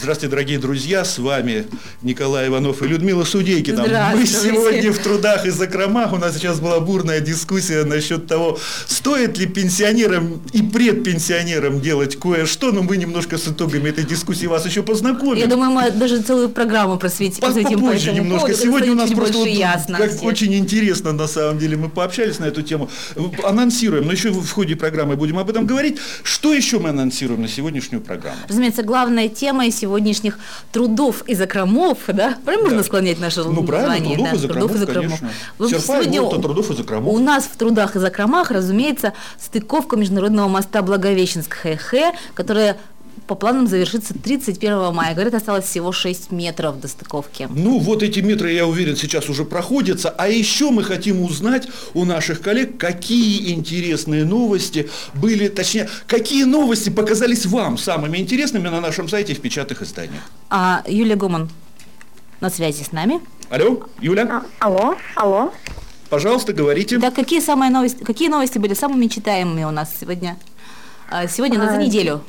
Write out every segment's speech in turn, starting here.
Здравствуйте, дорогие друзья, с вами Николай Иванов и Людмила Судейкина. Мы сегодня в трудах и закромах. У нас сейчас была бурная дискуссия насчет того, стоит ли пенсионерам и предпенсионерам делать кое-что, но мы немножко с итогами этой дискуссии вас еще познакомим. Я думаю, мы даже целую программу просветим, По- посвятим попозже немножко. поводу, Сегодня у нас просто вот, ясно как очень интересно на самом деле мы пообщались на эту тему. Анонсируем, но еще в ходе программы будем об этом говорить. Что еще мы анонсируем на сегодняшнюю программу? Разумеется, главная тема сегодняшних трудов и закромов, да? Правильно можно склонять наше Ну, правильно, название? трудов да, и закромов, конечно. Вот Серпа и сегодня Волта, трудов и закромов. У нас в трудах и закромах, разумеется, стыковка международного моста Благовещенск-Хэ-Хэ, которая по планам завершится 31 мая. Говорят, осталось всего 6 метров до стыковки. Ну, вот эти метры, я уверен, сейчас уже проходятся. А еще мы хотим узнать у наших коллег, какие интересные новости были, точнее, какие новости показались вам самыми интересными на нашем сайте в печатных изданиях. А Юлия Гоман на связи с нами. Алло, Юля, А, Алло, алло. пожалуйста, говорите. Да, какие самые новости, какие новости были самыми читаемыми у нас сегодня? А, Сегодня на за А, неделю.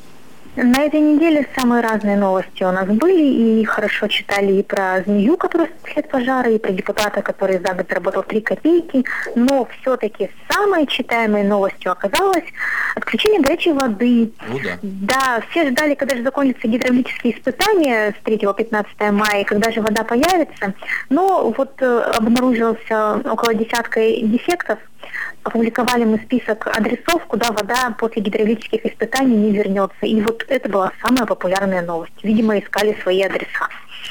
На этой неделе самые разные новости у нас были, и хорошо читали и про змею, которая спасает пожары, и про депутата, который за год заработал 3 копейки, но все-таки самой читаемой новостью оказалось отключение горячей воды. Ну да. Да, все ждали, когда же закончатся гидравлические испытания с 3 по 15 мая, когда же вода появится. Но вот э, обнаружился около десятка дефектов. Опубликовали мы список адресов, куда вода после гидравлических испытаний не вернется. И вот это была самая популярная новость. Видимо, искали свои адреса.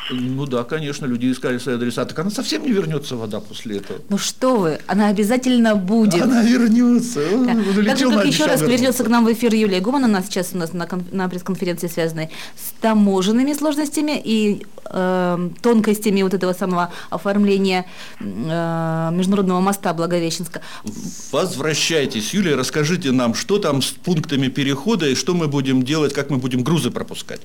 Ну да, конечно, люди искали свои адреса. Так она совсем не вернется, вода, после этого. Ну что вы, она обязательно будет. Она вернется. Да. Так же, как еще раз вернется к нам в эфир Юлия Гуман, она сейчас у нас на, на пресс-конференции связанной с таможенными сложностями и э, тонкостями вот этого самого оформления э, международного моста Благовещенска. Возвращайтесь, Юлия, расскажите нам, что там с пунктами перехода и что мы будем делать, как мы будем грузы пропускать.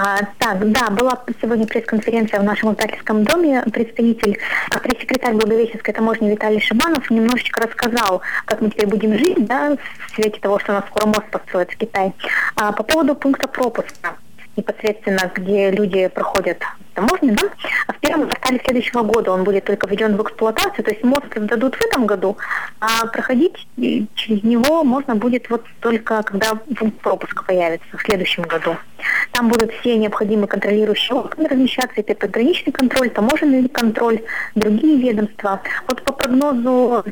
А, так, да, была сегодня пресс-конференция в нашем издательском доме. Представитель, а, пресс-секретарь Благовещенской таможни Виталий Шибанов немножечко рассказал, как мы теперь будем жить, да, в свете того, что у нас скоро мост построят в Китай. А, по поводу пункта пропуска непосредственно, где люди проходят таможню, да, а в первом квартале следующего года он будет только введен в эксплуатацию, то есть мост дадут в этом году, а проходить через него можно будет вот только когда пункт пропуска появится в следующем году. Там будут все необходимые контролирующие органы размещаться, это пограничный контроль, таможенный контроль, другие ведомства. Вот по прогнозу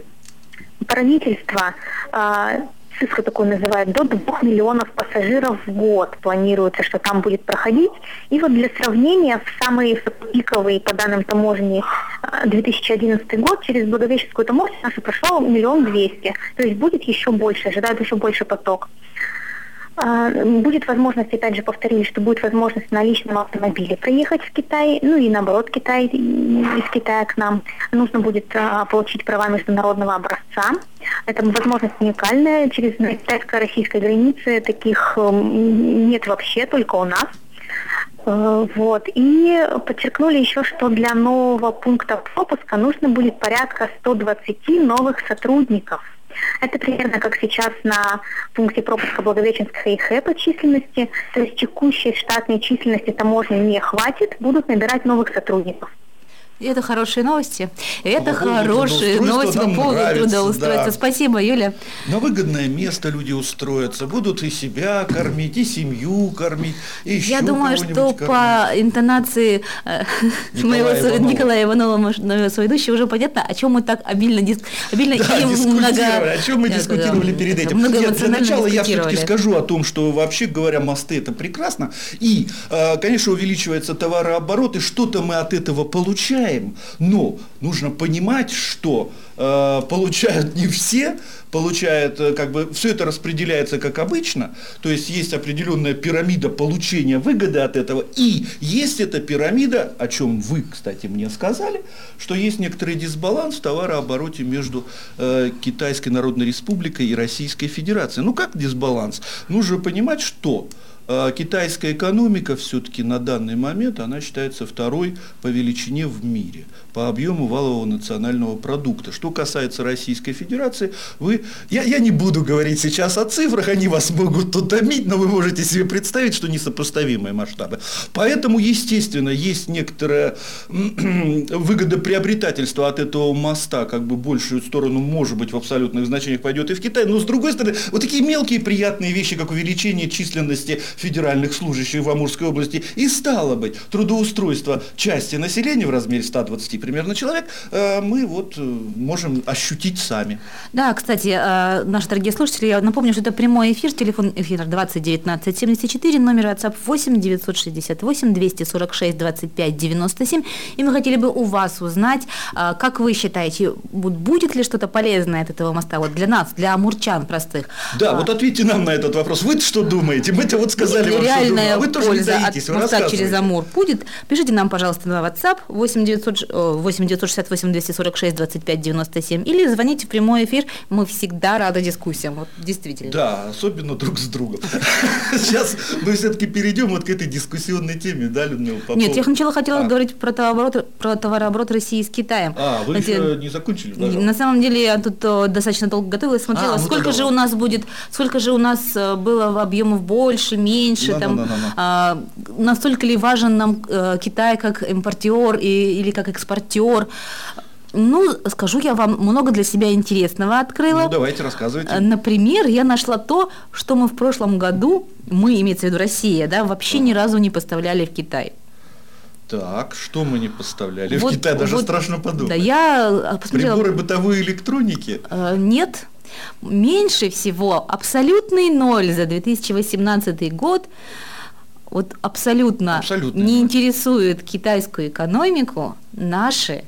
правительства а, цифру такую называют, до 2 миллионов пассажиров в год планируется, что там будет проходить. И вот для сравнения, в самый пиковый, по данным таможни, а, 2011 год через Благовещенскую таможню нашу прошел миллион двести. То есть будет еще больше, ожидают еще больше поток. А, Будет возможность, опять же, повторили, что будет возможность на личном автомобиле проехать в Китай, ну и наоборот, Китай из Китая к нам. Нужно будет а, получить права международного образца. Это возможность уникальная. Через китайско-российской границы таких нет вообще, только у нас. Э, Вот. И подчеркнули еще, что для нового пункта пропуска нужно будет порядка 120 новых сотрудников. Это примерно как сейчас на пункте пропуска Благовещенска и Хэ по численности. То есть текущей штатной численности таможни не хватит, будут набирать новых сотрудников. Это хорошие новости. Это По хорошие новости по поводу нравится, трудоустройства. да. Спасибо, Юля. На выгодное место люди устроятся, будут и себя кормить, и семью кормить, и еще Я думаю, что кормить. по интонации э, Николая моего Иванова. Николая Иванова, моего соведущего, уже понятно, о чем мы так обильно, дис- обильно Да, и дискутировали. О чем мы дискутировали да, перед этим? Нет, для начала я все-таки скажу о том, что вообще говоря, мосты это прекрасно. И, э, конечно, увеличивается товарооборот, и что-то мы от этого получаем. Получаем, но нужно понимать, что э, получают не все, получают, э, как бы, все это распределяется как обычно, то есть есть определенная пирамида получения выгоды от этого, и есть эта пирамида, о чем вы, кстати, мне сказали, что есть некоторый дисбаланс в товарообороте между э, Китайской Народной Республикой и Российской Федерацией. Ну как дисбаланс? Нужно понимать, что китайская экономика все-таки на данный момент, она считается второй по величине в мире по объему валового национального продукта. Что касается Российской Федерации, вы, я, я не буду говорить сейчас о цифрах, они вас могут утомить, но вы можете себе представить, что несопоставимые масштабы. Поэтому, естественно, есть некоторое выгодоприобретательство от этого моста, как бы большую сторону, может быть, в абсолютных значениях пойдет и в Китай, но с другой стороны, вот такие мелкие приятные вещи, как увеличение численности федеральных служащих в Амурской области, и стало быть, трудоустройство части населения в размере 120 примерно человек, э, мы вот э, можем ощутить сами. Да, кстати, э, наши дорогие слушатели, я напомню, что это прямой эфир, телефон эфира 20 19 74, номер WhatsApp 8 968 246 25 97. И мы хотели бы у вас узнать, как вы считаете, будет ли что-то полезное от этого моста вот для нас, для амурчан простых? Да, вот ответьте нам на этот вопрос. вы что думаете? Мы-то вот сказали вам, что думаем, а вы тоже не таитесь, от моста через Амур будет? Пишите нам, пожалуйста, на WhatsApp 8 900, 8 968 246 25 97 или звоните в прямой эфир, мы всегда рады дискуссиям, вот действительно. Да, особенно друг с другом. Сейчас мы все-таки перейдем вот к этой дискуссионной теме, да, Людмила? По Нет, я сначала хотела а. говорить про товарооборот, про товарооборот России с Китаем. А, вы Знаете, еще не закончили? Пожалуйста. На самом деле я тут э, достаточно долго готовилась, смотрела, а, ну сколько же у нас будет, сколько же у нас э, было объемов больше, меньше, да, там, да, да, да. А, настолько ли важен нам э, Китай как импортер и, или как экспортер, ну, скажу я вам, много для себя интересного открыла. Ну, давайте, рассказывайте. Э, например, я нашла то, что мы в прошлом году, мы, имеется в виду Россия, да, вообще ни разу не поставляли в Китай. Так, что мы не поставляли вот, в Китай? Даже вот, страшно подумать. Да, я э, посмотрела... Приборы бытовой электроники? Э, нет. Меньше всего, абсолютный ноль за 2018 год. Вот абсолютно, абсолютно не интересует китайскую экономику наши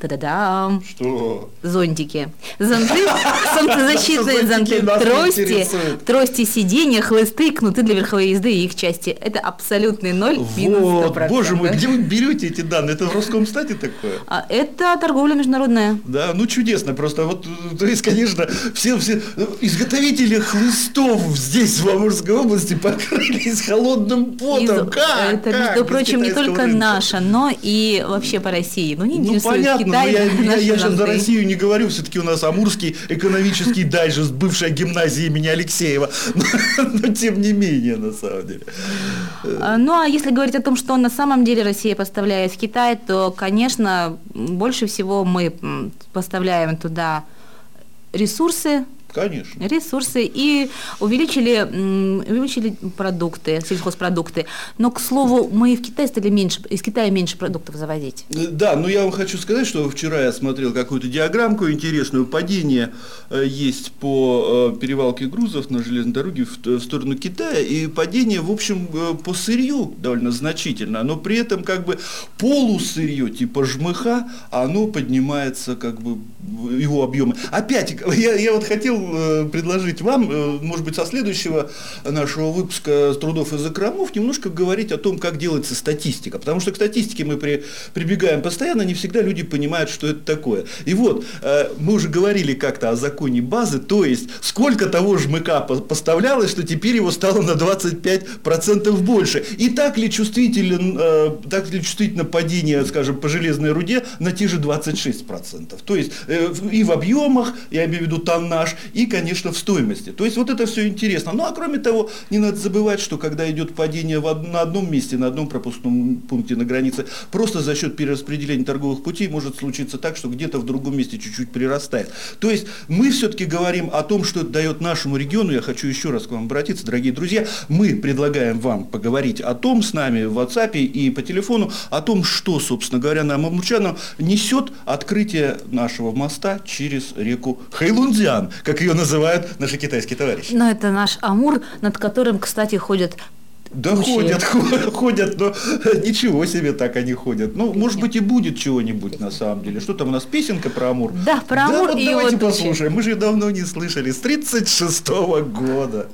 Та-да-дам. Что? Зонтики. Зонты, солнцезащитные зонты, трости, трости сиденья, хлысты, кнуты для верховой езды и их части. Это абсолютный ноль, вот, боже мой, где вы берете эти данные? Это в Роскомстате такое? А, это торговля международная. Да, ну чудесно, просто вот, то есть, конечно, все, все изготовители хлыстов здесь, в Амурской области, покрылись холодным потом. Из, как? Это, как? между прочим, не только рынка. наша, но и вообще по России. Ну, не ну, понятно, Китай, но я, я, я сейчас за Россию не говорю, все-таки у нас Амурский экономический дайджест, бывшая гимназия имени Алексеева, но, но тем не менее, на самом деле. А, ну, а если говорить о том, что на самом деле Россия поставляет в Китай, то, конечно, больше всего мы поставляем туда ресурсы, Конечно. ресурсы и увеличили, увеличили продукты, сельхозпродукты. Но, к слову, мы в Китае стали меньше, из Китая меньше продуктов завозить. Э, да, но я вам хочу сказать, что вчера я смотрел какую-то диаграммку интересную. Падение э, есть по э, перевалке грузов на железной дороге в сторону Китая. И падение, в общем, по сырью довольно значительно. Но при этом как бы полусырье типа жмыха, оно поднимается как бы его объемы. Опять, я, я вот хотел Э, предложить вам, э, может быть, со следующего нашего выпуска «Трудов и закромов» немножко говорить о том, как делается статистика. Потому что к статистике мы при, прибегаем постоянно, не всегда люди понимают, что это такое. И вот, э, мы уже говорили как-то о законе базы, то есть, сколько того жмыка поставлялось, что теперь его стало на 25% больше. И так ли чувствителен, так ли чувствительно падение, скажем, по железной руде на те же 26%. То есть, и в объемах, я имею в виду тоннаж, и, конечно, в стоимости. То есть вот это все интересно. Ну а кроме того, не надо забывать, что когда идет падение в, на одном месте, на одном пропускном пункте на границе, просто за счет перераспределения торговых путей может случиться так, что где-то в другом месте чуть-чуть прирастает. То есть мы все-таки говорим о том, что это дает нашему региону. Я хочу еще раз к вам обратиться, дорогие друзья. Мы предлагаем вам поговорить о том с нами в WhatsApp и по телефону, о том, что, собственно говоря, нам, амурчанам, несет открытие нашего моста через реку Хайлунзиан, как ее называют наши китайские товарищи. Но это наш Амур, над которым, кстати, ходят Да Кучи. ходят, ходят, но ничего себе так они ходят. Ну, может быть, и будет чего-нибудь на самом деле. Что там у нас, песенка про Амур? Да, про Амур да, вот и давайте его послушаем. Мы же ее давно не слышали. С 36 года.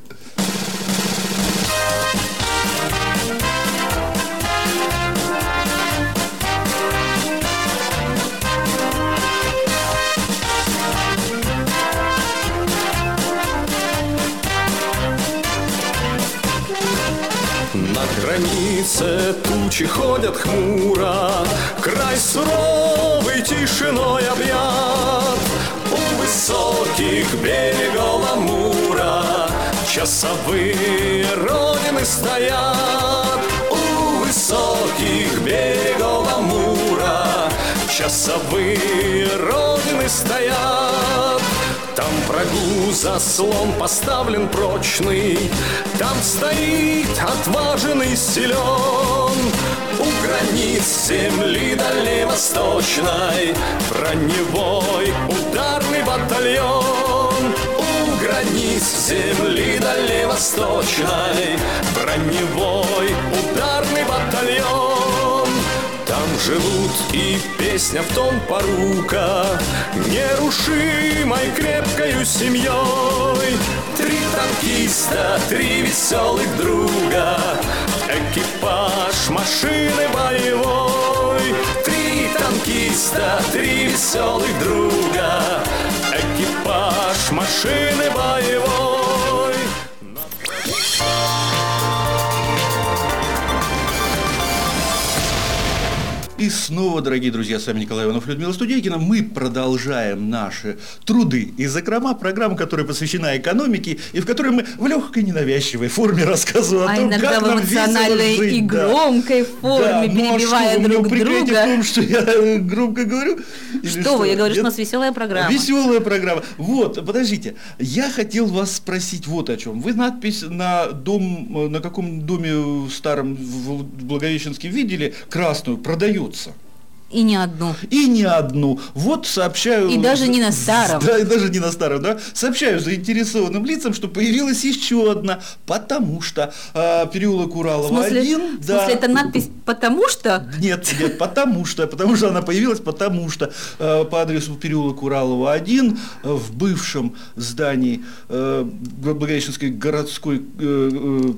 Границе тучи ходят хмуро, Край суровый тишиной объят. У высоких берегов Амура Часовые родины стоят. У высоких берегов Амура Часовые родины стоят. Там врагу заслон поставлен прочный, Там стоит отваженный силен. У границ земли дальневосточной Броневой ударный батальон. У границ земли дальневосточной Броневой ударный батальон. Живут и песня в том порука. Нерушимой крепкою семьей Три танкиста, три веселых друга. Экипаж машины боевой. Три танкиста, три веселых друга. Экипаж машины боевой И снова, дорогие друзья, с вами Николай Иванов, Людмила Студейкина. Мы продолжаем наши труды и закрома, программу, которая посвящена экономике, и в которой мы в легкой ненавязчивой форме рассказываем о А том, иногда как в нам эмоциональной жить. и да. громкой форме, Да, ну а перебивая что, друг друга. в том, что я э, громко говорю? Или Что вы, я говорю, что у нас веселая программа. Веселая программа. Вот, подождите. Я хотел вас спросить вот о чем. Вы надпись на дом, э, на каком доме старом в Благовещенске видели? Красную. Продается. И не одну. И не одну. Вот сообщаю... И даже не на старом. Да, и даже не на старом, да. Сообщаю заинтересованным лицам, что появилась еще одна, потому что э, переулок В Уралова смысле, один, в да. смысле, это надпись «потому что»? Нет, нет, потому что, потому что она появилась, потому что э, по адресу переулок Уралова 1 э, в бывшем здании э, Благовещенской городской, э, э,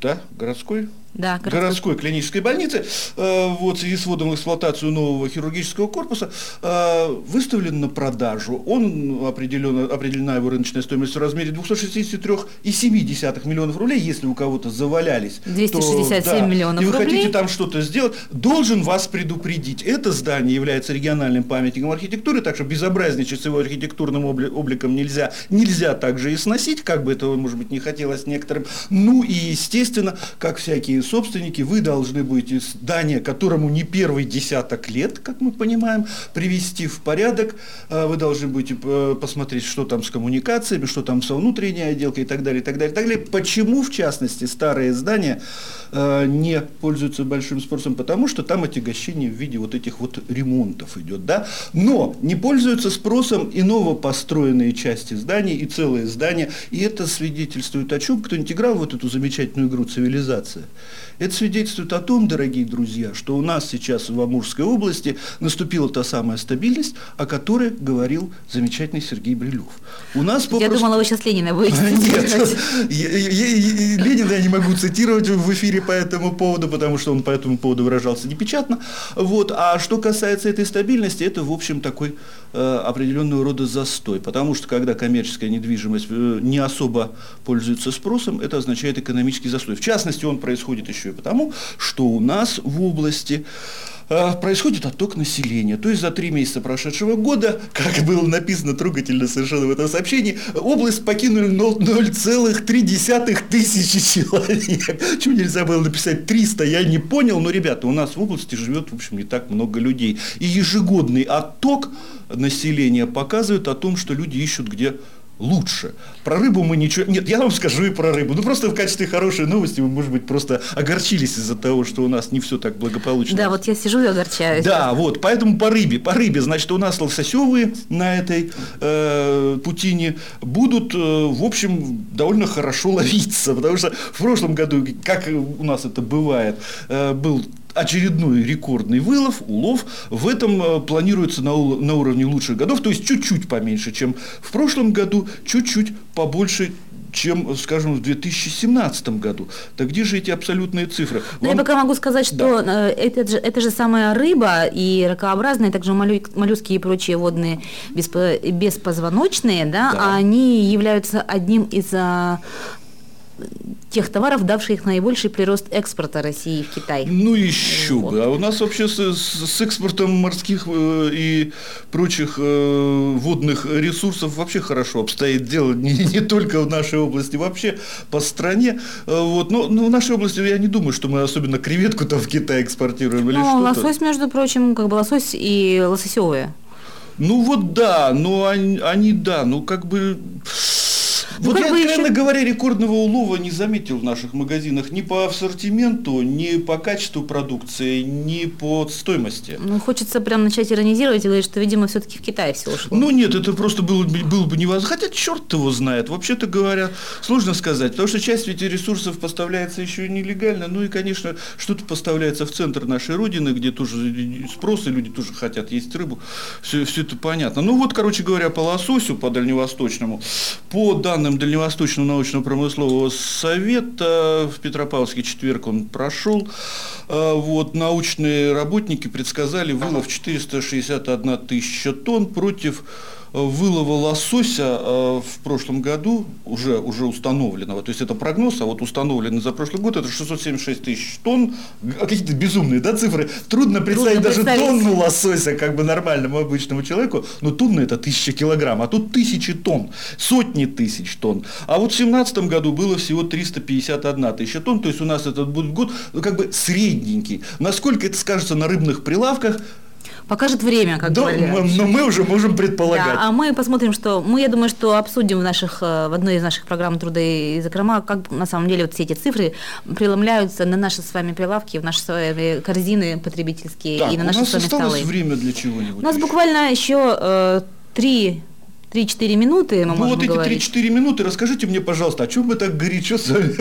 да, городской? Да, городской. городской клинической больницы, э, вот, в связи с вводом в эксплуатацию нового хирургического корпуса, э, выставлен на продажу. Он определен, определена его рыночная стоимость в размере 263,7 миллионов рублей. Если у кого-то завалялись, 267 то, да, миллионов и вы рублей. хотите там что-то сделать, должен вас предупредить. Это здание является региональным памятником архитектуры, так что безобразничать с его архитектурным обли- обликом нельзя. Нельзя также и сносить, как бы этого, может быть, не хотелось некоторым. Ну и, естественно, как всякие собственники, вы должны будете здание, которому не первый десяток лет, как мы понимаем, привести в порядок. Э, Вы должны будете э, посмотреть, что там с коммуникациями, что там со внутренней отделкой и так далее, и так далее, и так далее. Почему, в частности, старые здания э, не пользуются большим спросом? Потому что там отягощение в виде вот этих вот ремонтов идет, да? Но не пользуются спросом и новопостроенные части зданий, и целые здания. И это свидетельствует о чем? Кто-нибудь играл вот эту замечательную игру «Цивилизация»? Это свидетельствует о том, дорогие друзья, что у нас сейчас в Амурской области наступила та самая стабильность, о которой говорил замечательный Сергей Брилев. У нас Я попросту- думала, вы сейчас Ленина будете нет, я- я- я- Ленина я не могу цитировать в эфире по этому поводу, потому что он по этому поводу выражался непечатно. Вот. А что касается этой стабильности, это, в общем, такой э, определенного рода застой. Потому что, когда коммерческая недвижимость э, не особо пользуется спросом, это означает экономический застой. В частности, он происходит еще и потому, что у нас в области э, происходит отток населения. То есть за три месяца прошедшего года, как было написано трогательно совершенно в этом сообщении, область покинули ноль- 0,3 тысячи человек. Чего нельзя было написать 300, я не понял. Но, ребята, у нас в области живет, в общем, не так много людей. И ежегодный отток населения показывает о том, что люди ищут где лучше. Про рыбу мы ничего... Нет, я вам скажу и про рыбу. Ну, просто в качестве хорошей новости вы, может быть, просто огорчились из-за того, что у нас не все так благополучно. Да, вот я сижу и огорчаюсь. Да, вот, поэтому по рыбе. По рыбе, значит, у нас лососевые на этой э, путине будут, э, в общем, довольно хорошо ловиться. Потому что в прошлом году, как у нас это бывает, э, был очередной рекордный вылов, улов, в этом э, планируется на, на уровне лучших годов, то есть чуть-чуть поменьше, чем в прошлом году, чуть-чуть побольше, чем, скажем, в 2017 году. Так где же эти абсолютные цифры? Но я Вам- пока могу сказать, что э, это, же, это же самая рыба и ракообразные, также моллю- моллюски и прочие водные беспо- беспозвоночные, да, Да. они являются одним из а, тех товаров, давших наибольший прирост экспорта России в Китай. Ну еще Вот. бы. А у нас вообще с, с- экспортом морских э, и прочих э, водных ресурсов вообще хорошо обстоит дело. Не, не только в нашей области, вообще по стране. Э, Вот. Но, но в нашей области я не думаю, что мы особенно креветку там в Китай экспортируем или Ну, что-то. лосось, между прочим, как бы лосось и лососевые. Ну вот да, но они, они да, ну как бы... Ну, вот я, откровенно еще- говоря, рекордного улова не заметил в наших магазинах ни по ассортименту, ни по качеству продукции, ни по стоимости. Ну, хочется прям начать иронизировать и говорить, что, видимо, все-таки в Китай все ушло. Ну нет, это просто было, бы- было бы невозможно. Хотя черт его знает. Вообще-то говоря, сложно сказать. Потому что часть ведь ресурсов поставляется еще и нелегально. Ну и, конечно, что-то поставляется в центр нашей Родины, где тоже спрос, и люди тоже хотят есть рыбу. Все, все это понятно. Ну вот, короче говоря, по лососю, по дальневосточному, по данным Дальневосточного научно-промыслового совета, в Петропавловске четверг он прошел. А, Вот, научные работники предсказали вылов 461 тысяча тонн против вылова лосося э, в прошлом году, уже, уже установленного, то есть это прогноз, а вот установленный за прошлый год, это 676 тысяч тонн, А какие-то безумные да, цифры, трудно представить даже представить. тонну лосося как бы нормальному обычному человеку, но тонна это тысяча килограмм, а тут тысячи тонн, сотни тысяч тонн. А вот в 2017 году было всего 351 тысяча тонн, то есть у нас этот будет год ну, как бы средненький. Насколько это скажется на рыбных прилавках, Покажет время, как да, говорят. мы- но мы уже можем предполагать. Да, а мы посмотрим, что мы, я думаю, что обсудим в наших э, в одной из наших программ труда и закрома, как на самом деле вот все эти цифры преломляются на наши с вами прилавки, в наши с вами корзины потребительские Так, и на у наши нас с вами осталось столы. время для чего-нибудь. У нас еще? буквально еще э, три 3-4 минуты мы Ну можем вот эти говорить. 3-4 минуты, расскажите мне, пожалуйста, о чем вы так горячо с вами...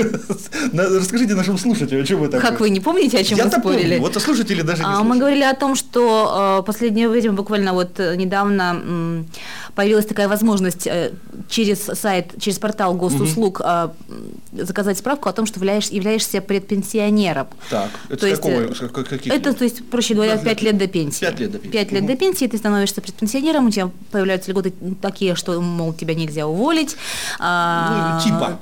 Расскажите нашим слушателям, о чем вы так... Как вы не помните, о чем мы спорили? помню, вот слушатели даже не А, Мы говорили о том, что э, последнее время, буквально вот э, недавно появилась такая возможность э, через сайт, через портал госуслуг э, заказать справку о том, что являешь- являешься предпенсионером. Так, это То есть, какого, э, каких Это, лет? то есть, проще говоря, Пять лет. 5 лет до пенсии. Пять лет до пенсии. Пять лет до Мгм. пенсии ты становишься предпенсионером, у тебя появляются льготы такие, что, мол, тебя нельзя уволить. А, Ну, типа.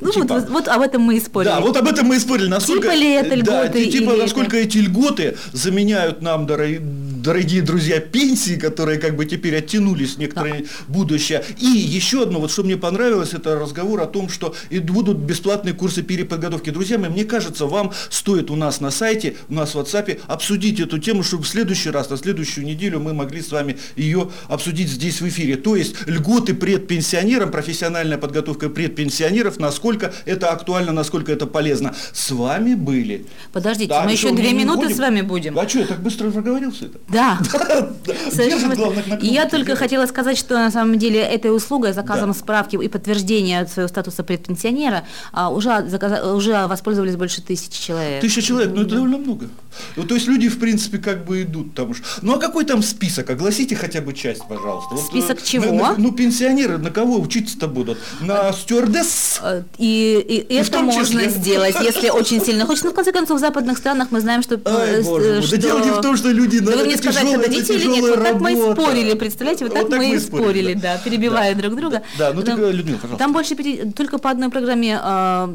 Ну, типа. вот, вот об этом мы и спорили. Да, вот об этом мы и спорили. Насколько, Типа ли это да, льготы типа, или насколько эти льготы заменяют нам, дорогие, дорогие друзья, пенсии, которые как бы теперь оттянулись в некоторое будущее. И еще одно, вот что мне понравилось, это разговор о том, что и будут бесплатные курсы переподготовки. Друзья мои, мне кажется, вам стоит у нас на сайте, у нас в WhatsApp обсудить эту тему, чтобы в следующий раз, на следующую неделю мы могли с вами ее обсудить здесь в эфире. То есть льготы предпенсионерам, профессиональная подготовка предпенсионеров, насколько это актуально, насколько это полезно. С вами были. Подождите, Да, мы еще две минуты уходим? с вами будем. А что, я так быстро проговорился это? Да. И я только хотела сказать, что на самом деле этой услугой, заказом справки и подтверждения своего статуса предпенсионера а, уже, воспользовались больше тысячи человек. Тысяча человек, ну это довольно много. Ну, то есть люди, в принципе, как бы идут там уж. Ну а какой там список? Огласите хотя бы часть, пожалуйста. Список э, чего? ну, пенсионеры, на кого учиться-то будут? На стюардесс? Э, И, в это можно сделать, если очень сильно хочется. Но в конце концов, в западных странах мы знаем, что... Ай, э, боже мой. Дело не в том, что люди... Да ну, вы мне это сказать, тяжелая- хотите или нет? Вот так мы и спорили, представляете? Вот так Вот так мы мы и спорили, да. да, перебивая Да. друг друга. Да, ну так, Людмила, пожалуйста. Там больше только по одной программе, а,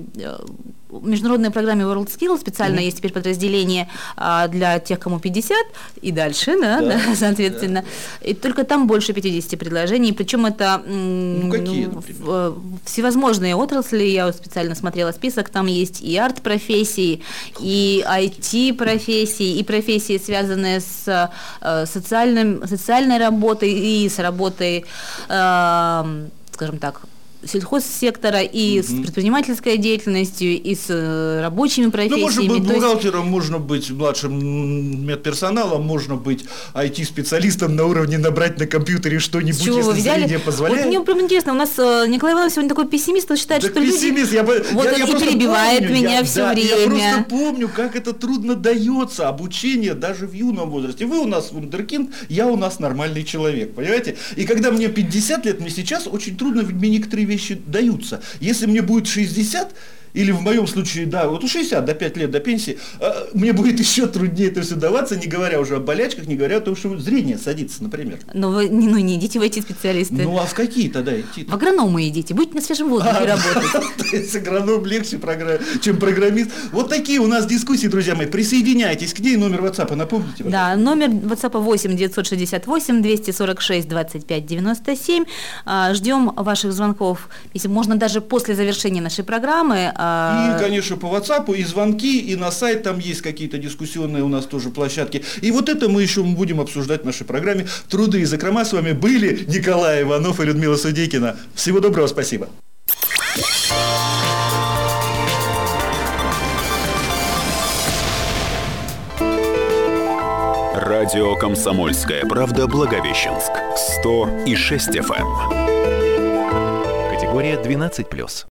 международной программе World Skills специально есть теперь подразделение а, для тех, кому 50 и дальше, да, Да, да, соответственно. И только там больше 50 предложений, причем это Ну, какие, ну, в- всевозможные отрасли, я вот специально смотрела список, там есть и арт-профессии, и IT-профессии, и профессии, связанные с э, социальным, социальной работой и с работой, э, скажем так, сельхозсектора и с предпринимательской деятельностью, и с э, рабочими Ну, профессиями. можно быть То есть- бухгалтером, можно быть младшим медперсоналом, можно быть IT-специалистом на уровне набрать на компьютере что-нибудь, чего если взяли? позволяет. Вот мне прям интересно, у нас э, Николай Иванович сегодня такой пессимист, он считает, Так что люди... пессимист, я, бы- Вот я, он я и перебивает помню, меня я, всё да, Я время. просто помню, как это трудно дается, обучение даже в юном возрасте. Вы у нас вундеркинд, я у нас нормальный человек, понимаете? И когда мне 50 лет, мне сейчас очень трудно, ведь мне некоторые вещи даются. Если мне будет 60, или в моем случае, да, вот у 60 до 5 лет до пенсии, э, мне будет еще труднее это все даваться, не говоря уже о болячках, не говоря о том, что зрение садится, например. Но вы не- ну, не идите в эти специалисты. Ну а в какие тогда идти? В агрономы идите, будете на свежем воздухе А, работать. Есть агроном легче, чем программист. Вот такие у нас дискуссии, друзья мои. Присоединяйтесь к ней. Номер WhatsApp напомните. Да, номер WhatsApp 8 968 246 25 97. А, Ждем ваших звонков, если можно даже после завершения нашей программы. А, И, конечно, по WhatsApp, и звонки, и на сайт там есть какие-то дискуссионные у нас тоже площадки. И вот это мы еще будем обсуждать в нашей программе. Труды и закрома с вами были Николай Иванов и Людмила Судейкина. Всего доброго, спасибо. Радио «Комсомольская правда» Благовещенск. 100 и 6 FM. Категория 12+.